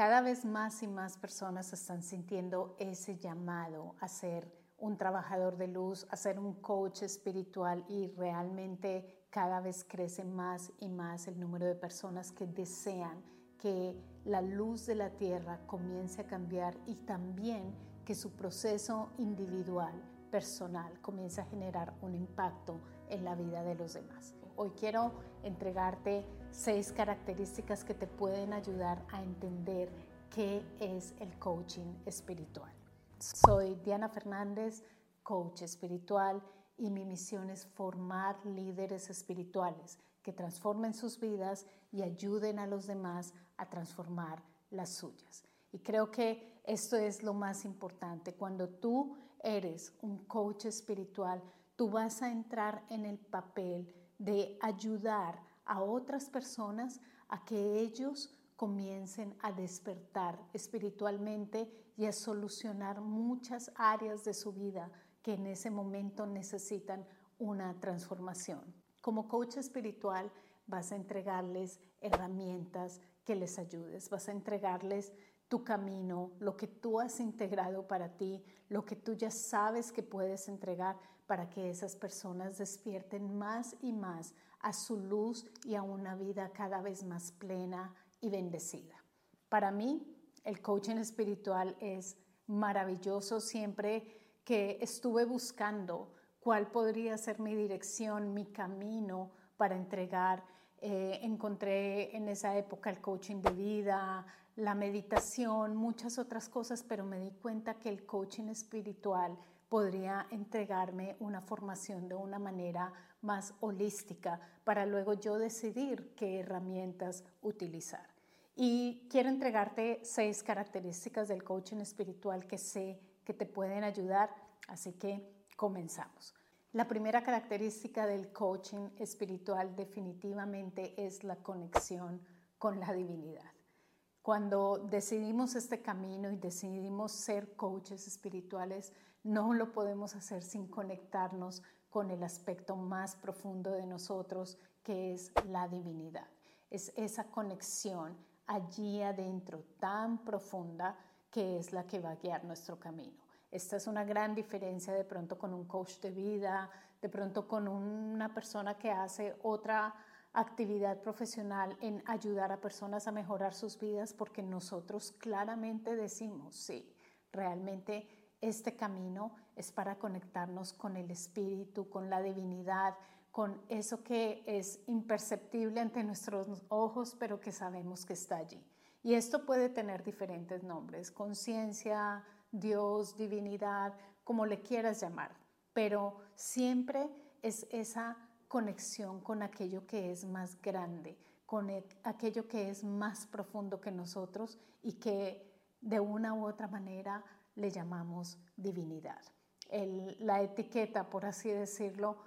cada vez más y más personas están sintiendo ese llamado a ser un trabajador de luz, a ser un coach espiritual y realmente cada vez crece más y más el número de personas que desean que la luz de la tierra comience a cambiar y también que su proceso individual, personal, comience a generar un impacto en la vida de los demás. Hoy quiero entregarte seis características que te pueden ayudar a entender qué es el coaching espiritual. Soy Diana Fernández, coach espiritual, y mi misión es formar líderes espirituales que transformen sus vidas y ayuden a los demás a transformar las suyas. Y creo que esto es lo más importante. Cuando tú eres un coach espiritual, tú vas a entrar en el papel de ayudar a otras personas a que ellos comiencen a despertar espiritualmente y a solucionar muchas áreas de su vida que en ese momento necesitan una transformación. Como coach espiritual vas a entregarles herramientas que les ayudes, vas a entregarles tu camino, lo que tú has integrado para ti, lo que tú ya sabes que puedes entregar para que esas personas despierten más y más a su luz y a una vida cada vez más plena y bendecida. Para mí, el coaching espiritual es maravilloso siempre que estuve buscando cuál podría ser mi dirección, mi camino para entregar. Eh, encontré en esa época el coaching de vida, la meditación, muchas otras cosas, pero me di cuenta que el coaching espiritual podría entregarme una formación de una manera más holística para luego yo decidir qué herramientas utilizar. Y quiero entregarte seis características del coaching espiritual que sé que te pueden ayudar, así que comenzamos. La primera característica del coaching espiritual definitivamente es la conexión con la divinidad. Cuando decidimos este camino y decidimos ser coaches espirituales, no lo podemos hacer sin conectarnos con el aspecto más profundo de nosotros, que es la divinidad. Es esa conexión allí adentro tan profunda que es la que va a guiar nuestro camino. Esta es una gran diferencia de pronto con un coach de vida, de pronto con una persona que hace otra actividad profesional en ayudar a personas a mejorar sus vidas porque nosotros claramente decimos, sí, realmente este camino es para conectarnos con el espíritu, con la divinidad, con eso que es imperceptible ante nuestros ojos, pero que sabemos que está allí. Y esto puede tener diferentes nombres, conciencia, Dios, divinidad, como le quieras llamar, pero siempre es esa conexión con aquello que es más grande, con e, aquello que es más profundo que nosotros y que de una u otra manera le llamamos divinidad. la etiqueta, por así decirlo,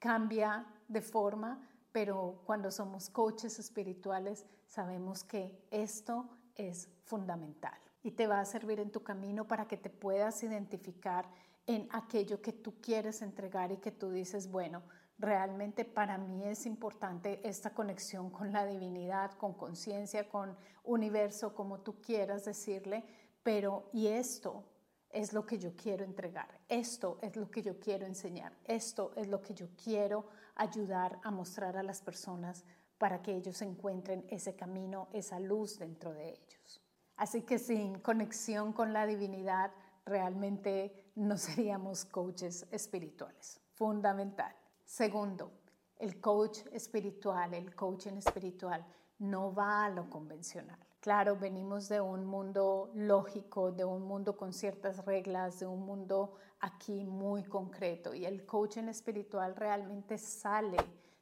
cambia de forma, pero cuando somos coaches espirituales sabemos que esto es fundamental y te va a servir en tu camino para que te puedas identificar en aquello que tú quieres entregar y que tú dices, bueno, realmente para mí es importante esta conexión con la divinidad, con conciencia, con universo, como tú quieras decirle, pero y esto es lo que yo quiero entregar, esto es lo que yo quiero enseñar, esto es lo que yo quiero ayudar a mostrar a las personas para que ellos encuentren ese camino, esa luz dentro de ellos. Así que sin conexión con la divinidad, realmente no seríamos coaches espirituales. Fundamental. Segundo, el coach espiritual, el coaching espiritual no va a lo convencional. Claro, venimos de un mundo lógico, de un mundo con ciertas reglas, de un mundo aquí muy concreto y el coaching espiritual realmente sale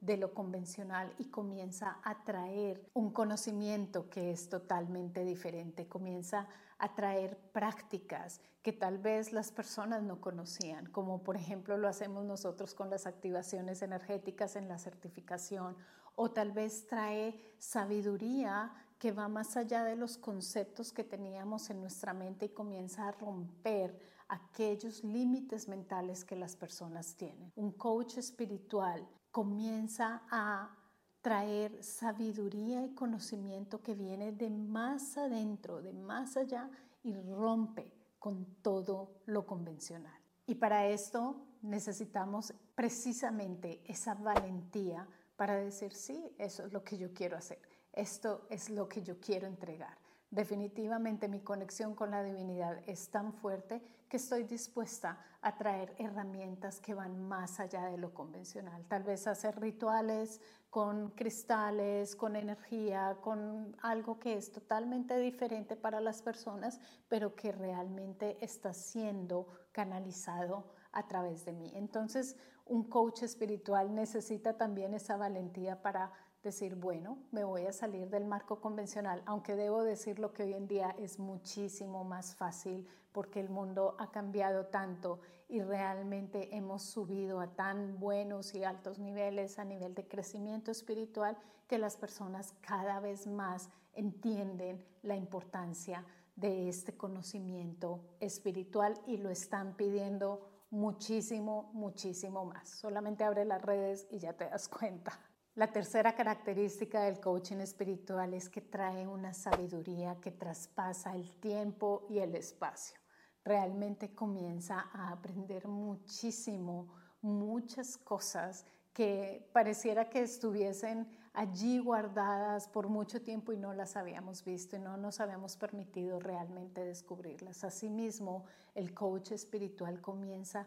de lo convencional y comienza a traer un conocimiento que es totalmente diferente, comienza a traer prácticas que tal vez las personas no conocían, como por ejemplo lo hacemos nosotros con las activaciones energéticas en la certificación, o tal vez trae sabiduría que va más allá de los conceptos que teníamos en nuestra mente y comienza a romper aquellos límites mentales que las personas tienen. Un coach espiritual comienza a traer sabiduría y conocimiento que viene de más adentro, de más allá y rompe con todo lo convencional. Y para esto necesitamos precisamente esa valentía para decir, sí, eso es lo que yo quiero hacer, esto es lo que yo quiero entregar. Definitivamente mi conexión con la divinidad es tan fuerte que estoy dispuesta a traer herramientas que van más allá de lo convencional. Tal vez hacer rituales con cristales, con energía, con algo que es totalmente diferente para las personas, pero que realmente está siendo canalizado a través de mí. Entonces, un coach espiritual necesita también esa valentía para decir, bueno, me voy a salir del marco convencional, aunque debo decir lo que hoy en día es muchísimo más fácil porque el mundo ha cambiado tanto y realmente hemos subido a tan buenos y altos niveles a nivel de crecimiento espiritual que las personas cada vez más entienden la importancia de este conocimiento espiritual y lo están pidiendo muchísimo, muchísimo más. Solamente abre las redes y ya te das cuenta. La tercera característica del coaching espiritual es que trae una sabiduría que traspasa el tiempo y el espacio. Realmente comienza a aprender muchísimo, muchas cosas que pareciera que estuviesen allí guardadas por mucho tiempo y no las habíamos visto y no nos habíamos permitido realmente descubrirlas. Asimismo, el coach espiritual comienza a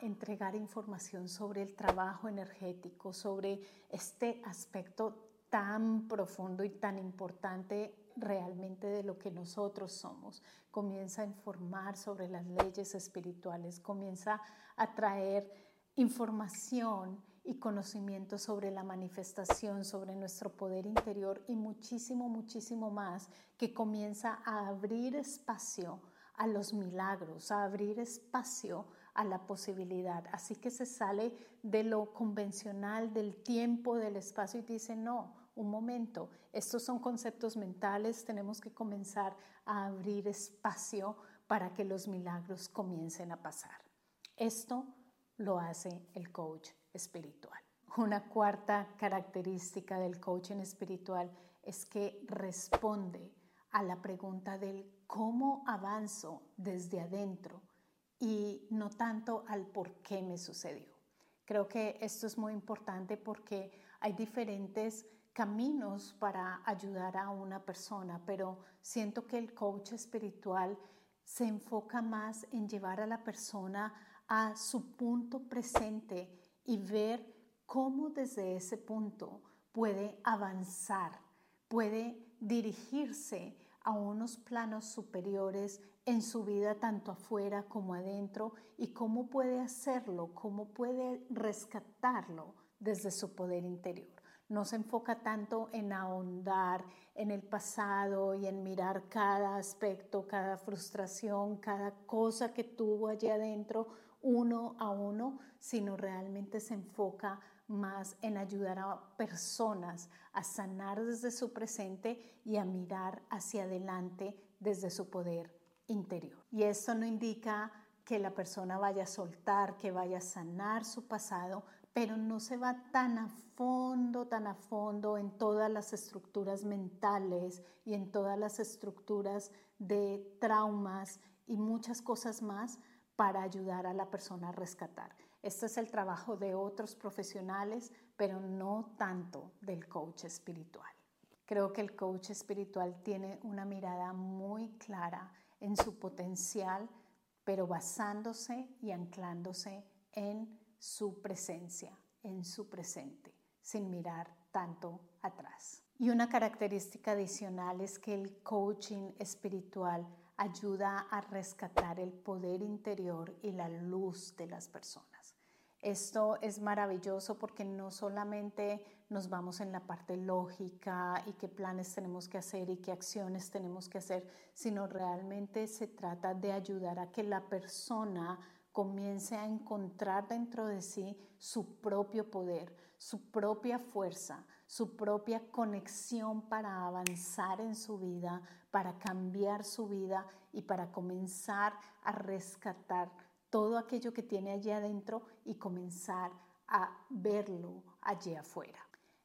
entregar información sobre el trabajo energético, sobre este aspecto tan profundo y tan importante realmente de lo que nosotros somos. Comienza a informar sobre las leyes espirituales, comienza a traer información y conocimiento sobre la manifestación, sobre nuestro poder interior y muchísimo, muchísimo más que comienza a abrir espacio a los milagros, a abrir espacio a la posibilidad. Así que se sale de lo convencional, del tiempo, del espacio y dice, no, un momento, estos son conceptos mentales, tenemos que comenzar a abrir espacio para que los milagros comiencen a pasar. Esto lo hace el coach espiritual. Una cuarta característica del coaching espiritual es que responde a la pregunta del cómo avanzo desde adentro y no tanto al por qué me sucedió. Creo que esto es muy importante porque hay diferentes caminos para ayudar a una persona, pero siento que el coach espiritual se enfoca más en llevar a la persona a su punto presente y ver cómo desde ese punto puede avanzar, puede dirigirse a unos planos superiores en su vida tanto afuera como adentro y cómo puede hacerlo, cómo puede rescatarlo desde su poder interior. No se enfoca tanto en ahondar en el pasado y en mirar cada aspecto, cada frustración, cada cosa que tuvo allí adentro uno a uno, sino realmente se enfoca más en ayudar a personas a sanar desde su presente y a mirar hacia adelante desde su poder interior. Y esto no indica que la persona vaya a soltar, que vaya a sanar su pasado, pero no se va tan a fondo, tan a fondo en todas las estructuras mentales y en todas las estructuras de traumas y muchas cosas más para ayudar a la persona a rescatar. Este es el trabajo de otros profesionales, pero no tanto del coach espiritual. Creo que el coach espiritual tiene una mirada muy clara en su potencial, pero basándose y anclándose en su presencia, en su presente, sin mirar tanto atrás. Y una característica adicional es que el coaching espiritual ayuda a rescatar el poder interior y la luz de las personas. Esto es maravilloso porque no solamente nos vamos en la parte lógica y qué planes tenemos que hacer y qué acciones tenemos que hacer, sino realmente se trata de ayudar a que la persona comience a encontrar dentro de sí su propio poder, su propia fuerza, su propia conexión para avanzar en su vida, para cambiar su vida y para comenzar a rescatar todo aquello que tiene allí adentro y comenzar a verlo allí afuera.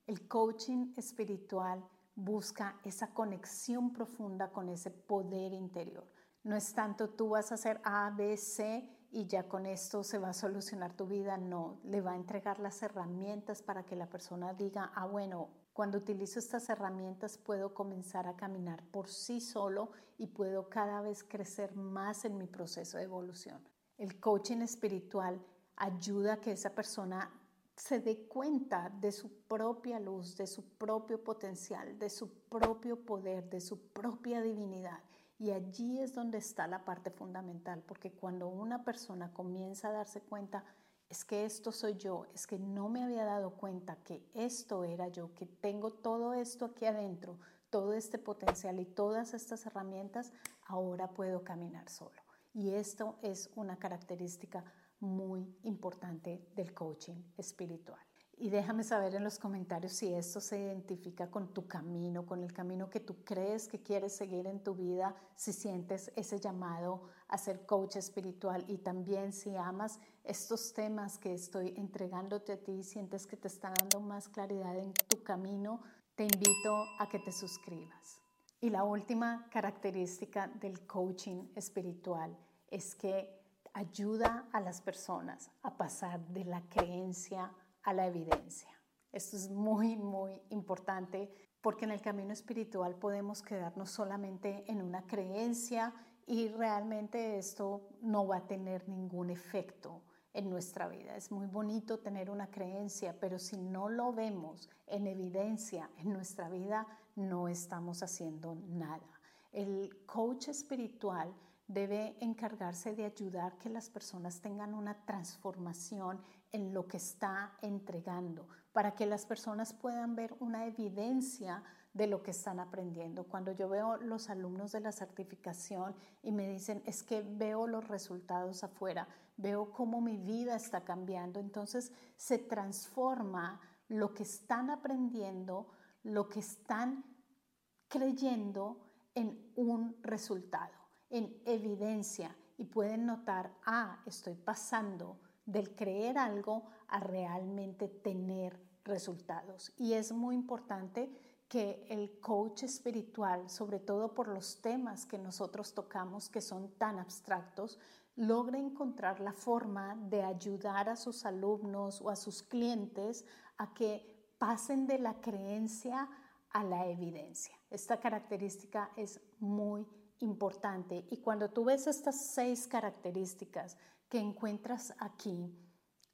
El coaching espiritual busca esa conexión profunda con ese poder interior. No es tanto tú vas a hacer A, B, C y ya con esto se va a solucionar tu vida. No, le va a entregar las herramientas para que la persona diga, ah, bueno, cuando utilizo estas herramientas puedo comenzar a caminar por sí solo y puedo cada vez crecer más en mi proceso de evolución. El coaching espiritual ayuda a que esa persona se dé cuenta de su propia luz, de su propio potencial, de su propio poder, de su propia divinidad. Y allí es donde está la parte fundamental, porque cuando una persona comienza a darse cuenta, es que esto soy yo, es que no me había dado cuenta que esto era yo, que tengo todo esto aquí adentro, todo este potencial y todas estas herramientas, ahora puedo caminar solo. Y esto es una característica muy importante del coaching espiritual. Y déjame saber en los comentarios si esto se identifica con tu camino, con el camino que tú crees que quieres seguir en tu vida, si sientes ese llamado a ser coach espiritual y también si amas estos temas que estoy entregándote a ti, sientes que te está dando más claridad en tu camino, te invito a que te suscribas. Y la última característica del coaching espiritual es que ayuda a las personas a pasar de la creencia a la evidencia. Esto es muy, muy importante porque en el camino espiritual podemos quedarnos solamente en una creencia y realmente esto no va a tener ningún efecto en nuestra vida. Es muy bonito tener una creencia, pero si no lo vemos en evidencia en nuestra vida, no estamos haciendo nada. El coach espiritual debe encargarse de ayudar que las personas tengan una transformación en lo que está entregando, para que las personas puedan ver una evidencia de lo que están aprendiendo. Cuando yo veo los alumnos de la certificación y me dicen, es que veo los resultados afuera, veo cómo mi vida está cambiando, entonces se transforma lo que están aprendiendo, lo que están creyendo en un resultado en evidencia y pueden notar, ah, estoy pasando del creer algo a realmente tener resultados. Y es muy importante que el coach espiritual, sobre todo por los temas que nosotros tocamos que son tan abstractos, logre encontrar la forma de ayudar a sus alumnos o a sus clientes a que pasen de la creencia a la evidencia. Esta característica es muy importante. Y cuando tú ves estas seis características que encuentras aquí,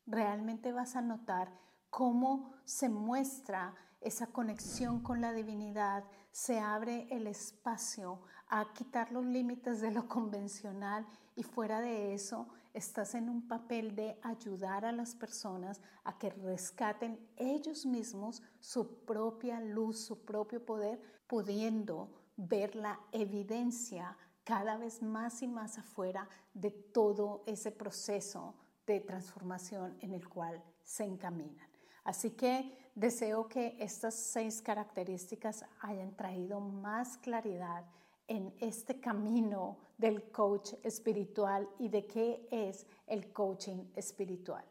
realmente vas a notar cómo se muestra esa conexión con la divinidad, se abre el espacio a quitar los límites de lo convencional y fuera de eso estás en un papel de ayudar a las personas a que rescaten ellos mismos su propia luz, su propio poder, pudiendo ver la evidencia cada vez más y más afuera de todo ese proceso de transformación en el cual se encaminan. Así que deseo que estas seis características hayan traído más claridad en este camino del coach espiritual y de qué es el coaching espiritual.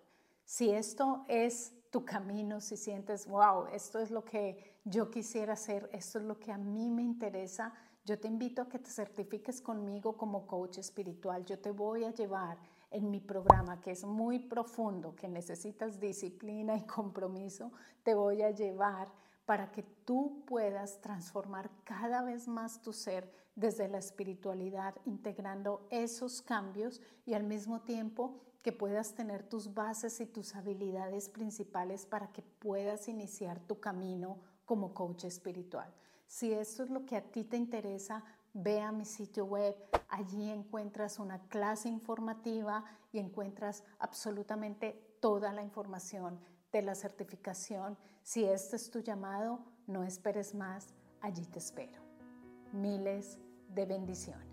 Si esto es tu camino, si sientes, wow, esto es lo que yo quisiera hacer, esto es lo que a mí me interesa, yo te invito a que te certifiques conmigo como coach espiritual. Yo te voy a llevar en mi programa, que es muy profundo, que necesitas disciplina y compromiso, te voy a llevar para que tú puedas transformar cada vez más tu ser desde la espiritualidad, integrando esos cambios y al mismo tiempo que puedas tener tus bases y tus habilidades principales para que puedas iniciar tu camino como coach espiritual. Si esto es lo que a ti te interesa, ve a mi sitio web, allí encuentras una clase informativa y encuentras absolutamente toda la información de la certificación. Si este es tu llamado, no esperes más, allí te espero. Miles de bendiciones.